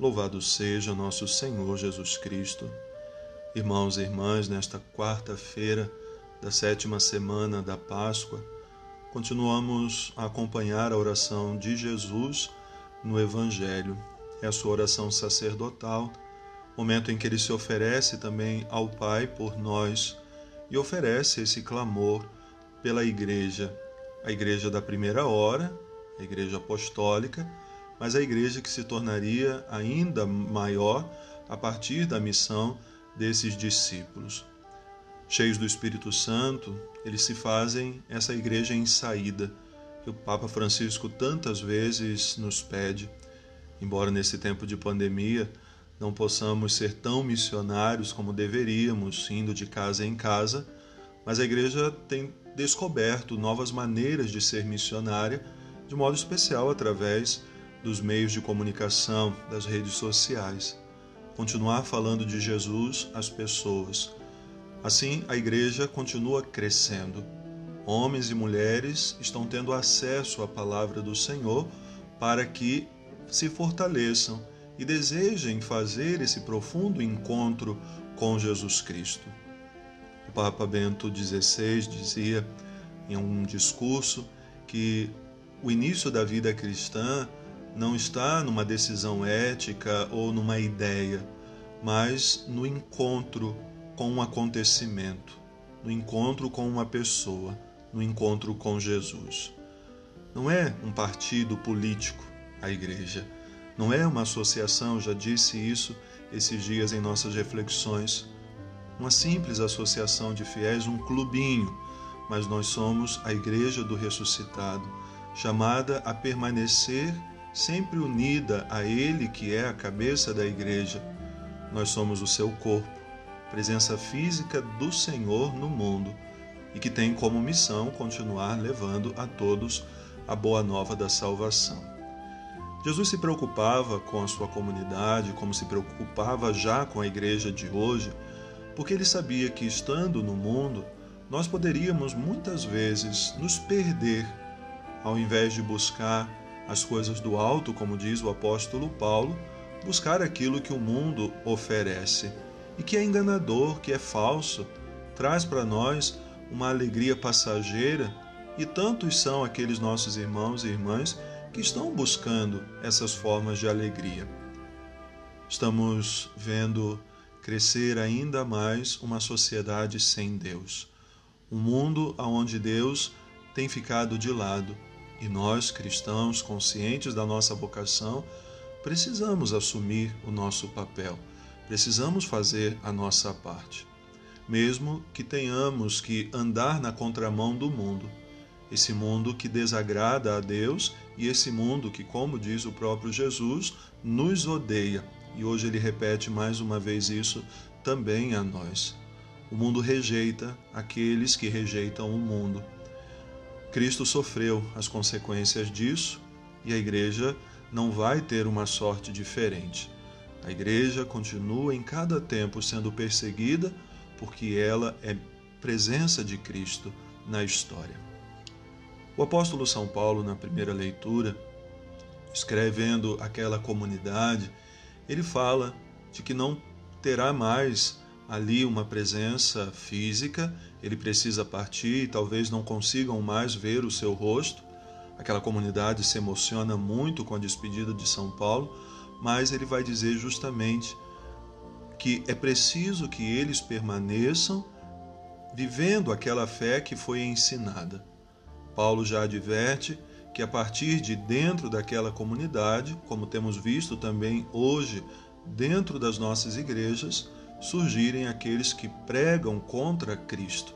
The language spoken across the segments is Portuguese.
Louvado seja nosso Senhor Jesus Cristo. Irmãos e irmãs, nesta quarta-feira da sétima semana da Páscoa, continuamos a acompanhar a oração de Jesus no Evangelho. É a sua oração sacerdotal, momento em que ele se oferece também ao Pai por nós e oferece esse clamor pela Igreja, a Igreja da primeira hora, a Igreja Apostólica mas a igreja que se tornaria ainda maior a partir da missão desses discípulos. Cheios do Espírito Santo, eles se fazem essa igreja em saída, que o Papa Francisco tantas vezes nos pede, embora nesse tempo de pandemia não possamos ser tão missionários como deveríamos, indo de casa em casa, mas a igreja tem descoberto novas maneiras de ser missionária, de modo especial através dos meios de comunicação, das redes sociais. Continuar falando de Jesus às pessoas. Assim, a igreja continua crescendo. Homens e mulheres estão tendo acesso à palavra do Senhor para que se fortaleçam e desejem fazer esse profundo encontro com Jesus Cristo. O Papa Bento XVI dizia em um discurso que o início da vida cristã não está numa decisão ética ou numa ideia, mas no encontro com um acontecimento, no encontro com uma pessoa, no encontro com Jesus. Não é um partido político a igreja, não é uma associação, já disse isso esses dias em nossas reflexões, uma simples associação de fiéis, um clubinho, mas nós somos a igreja do ressuscitado, chamada a permanecer sempre unida a Ele, que é a cabeça da igreja. Nós somos o seu corpo, presença física do Senhor no mundo e que tem como missão continuar levando a todos a boa nova da salvação. Jesus se preocupava com a sua comunidade, como se preocupava já com a igreja de hoje, porque ele sabia que estando no mundo, nós poderíamos muitas vezes nos perder ao invés de buscar as coisas do alto, como diz o apóstolo Paulo, buscar aquilo que o mundo oferece e que é enganador, que é falso, traz para nós uma alegria passageira e tantos são aqueles nossos irmãos e irmãs que estão buscando essas formas de alegria. Estamos vendo crescer ainda mais uma sociedade sem Deus, um mundo onde Deus tem ficado de lado e nós, cristãos, conscientes da nossa vocação, precisamos assumir o nosso papel, precisamos fazer a nossa parte. Mesmo que tenhamos que andar na contramão do mundo, esse mundo que desagrada a Deus e esse mundo que, como diz o próprio Jesus, nos odeia. E hoje ele repete mais uma vez isso também a nós. O mundo rejeita aqueles que rejeitam o mundo. Cristo sofreu as consequências disso e a igreja não vai ter uma sorte diferente. A igreja continua em cada tempo sendo perseguida porque ela é presença de Cristo na história. O apóstolo São Paulo, na primeira leitura, escrevendo aquela comunidade, ele fala de que não terá mais ali uma presença física, ele precisa partir e talvez não consigam mais ver o seu rosto. Aquela comunidade se emociona muito com a despedida de São Paulo, mas ele vai dizer justamente que é preciso que eles permaneçam vivendo aquela fé que foi ensinada. Paulo já adverte que a partir de dentro daquela comunidade, como temos visto também hoje dentro das nossas igrejas, surgirem aqueles que pregam contra Cristo,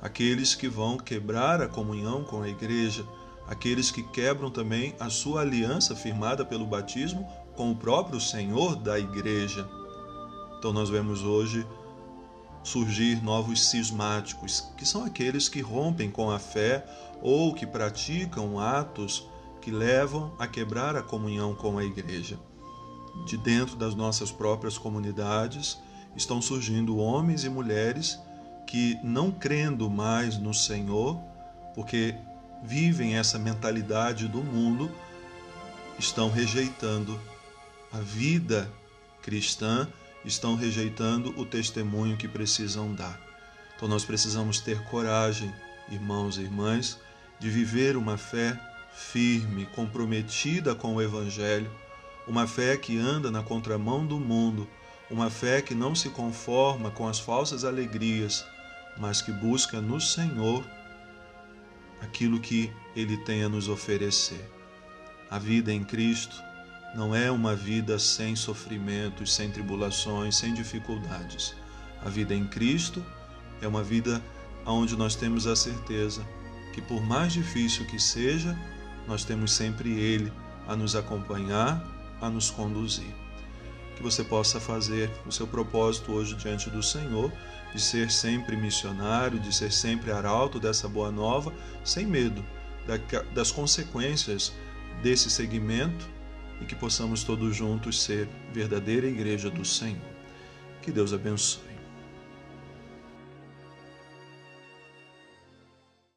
aqueles que vão quebrar a comunhão com a igreja, aqueles que quebram também a sua aliança firmada pelo batismo com o próprio Senhor da igreja. Então nós vemos hoje surgir novos cismáticos, que são aqueles que rompem com a fé ou que praticam atos que levam a quebrar a comunhão com a igreja. De dentro das nossas próprias comunidades, estão surgindo homens e mulheres que, não crendo mais no Senhor, porque vivem essa mentalidade do mundo, estão rejeitando a vida cristã estão rejeitando o testemunho que precisam dar. Então nós precisamos ter coragem, irmãos e irmãs, de viver uma fé firme, comprometida com o Evangelho, uma fé que anda na contramão do mundo, uma fé que não se conforma com as falsas alegrias, mas que busca no Senhor aquilo que Ele tem a nos oferecer. A vida em Cristo não é uma vida sem sofrimentos, sem tribulações, sem dificuldades. A vida em Cristo é uma vida onde nós temos a certeza que, por mais difícil que seja, nós temos sempre Ele a nos acompanhar, a nos conduzir. Que você possa fazer o seu propósito hoje diante do Senhor, de ser sempre missionário, de ser sempre arauto dessa boa nova, sem medo das consequências desse segmento e que possamos todos juntos ser verdadeira igreja do Senhor. Que Deus abençoe.